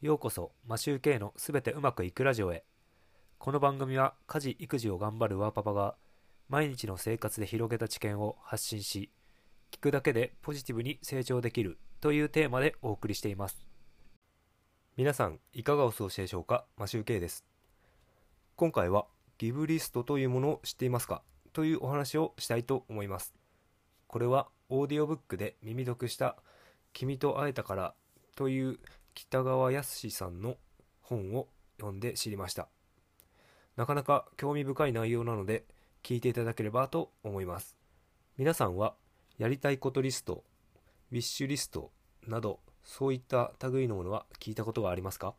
ようこそマシューケイのすべてうまくいくラジオへ。この番組は家事育児を頑張るワーパパが毎日の生活で広げた知見を発信し聞くだけでポジティブに成長できるというテーマでお送りしています。皆さんいかがお過ごしでしょうか？マシューケイです。今回はギブリストというものを知っていますか？というお話をしたいと思います。これはオーディオブックで耳読した君と会えたからという北川康さんの本を読んで知りました。なかなか興味深い内容なので聞いていただければと思います。皆さんはやりたいことリストウィッシュリストなどそういった類のものは聞いたことがありますか？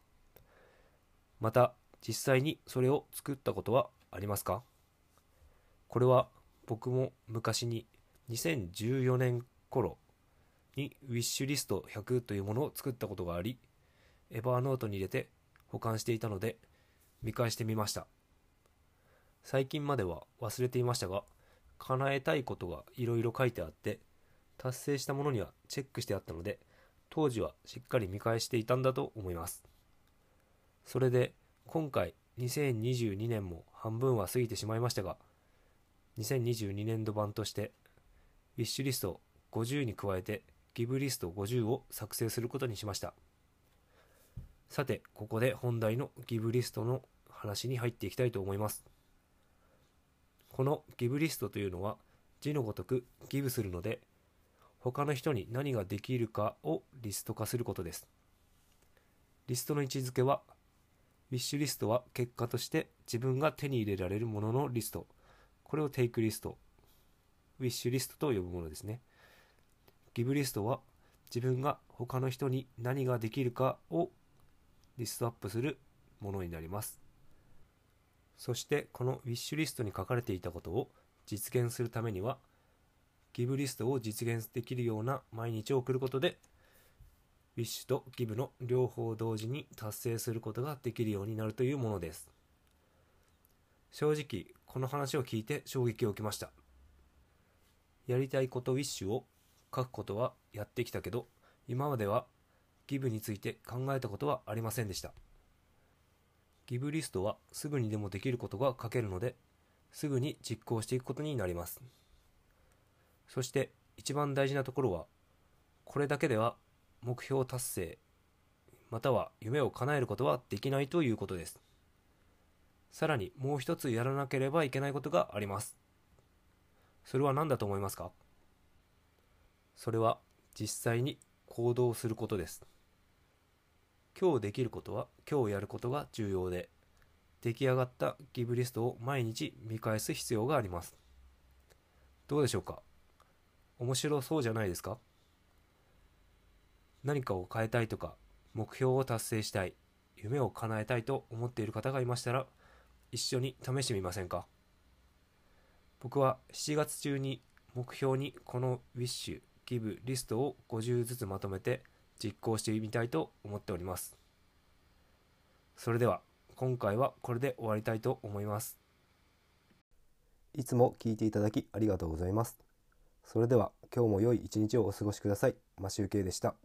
また実際にそれを作ったことはありますか？これは僕も昔に2014年頃にウィッシュリスト100というものを作ったことがありエバーノートに入れて保管していたので見返してみました。最近までは忘れていましたが叶えたいことがいろいろ書いてあって達成したものにはチェックしてあったので当時はしっかり見返していたんだと思います。それで今回2022年も半分は過ぎてしまいましたが2022年度版としてウィッシュリスト50に加えてギブリスト50を作成することにしました。さてここで本題のギブリストの話に入っていきたいと思います。このギブリストというのは字のごとくギブするので他の人に何ができるかをリスト化することです。リストの位置づけはウィッシュリストは結果として自分が手に入れられるもののリスト。これをテイクリストウィッシュリストと呼ぶものですね。ギブリストは自分が他の人に何ができるかをリストアップするものになります。そしてこのウィッシュリストに書かれていたことを実現するためにはギブリストを実現できるような毎日を送ることでウィッシュとギブの両方同時に達成することができるようになるというものです。正直この話を聞いて衝撃を受けました。やりたいことウィッシュを書くことはやってきたけど今まではギブについて考えたことはありませんでした。ギブリストはすぐにでもできることが書けるのですぐに実行していくことになります。そして一番大事なところはこれだけでは目標達成または夢を叶えることはできないということです。さらにもう一つやらなければいけないことがあります。それは何だと思いますか？それは実際に行動することです。今日できることは今日やることが重要で出来上がったギブリストを毎日見返す必要があります。どうでしょうか？面白そうじゃないですか？何かを変えたいとか目標を達成したい夢を叶えたいと思っている方がいましたら一緒に試してみませんか？僕は7月中に目標にこのウィッシュギブリストを50ずつまとめて実行してみたいと思っておりますそれでは今回はこれで終わりたいと思いますいつも聞いていただきありがとうございます。それでは今日も良い一日をお過ごしください。マシュウケイでした。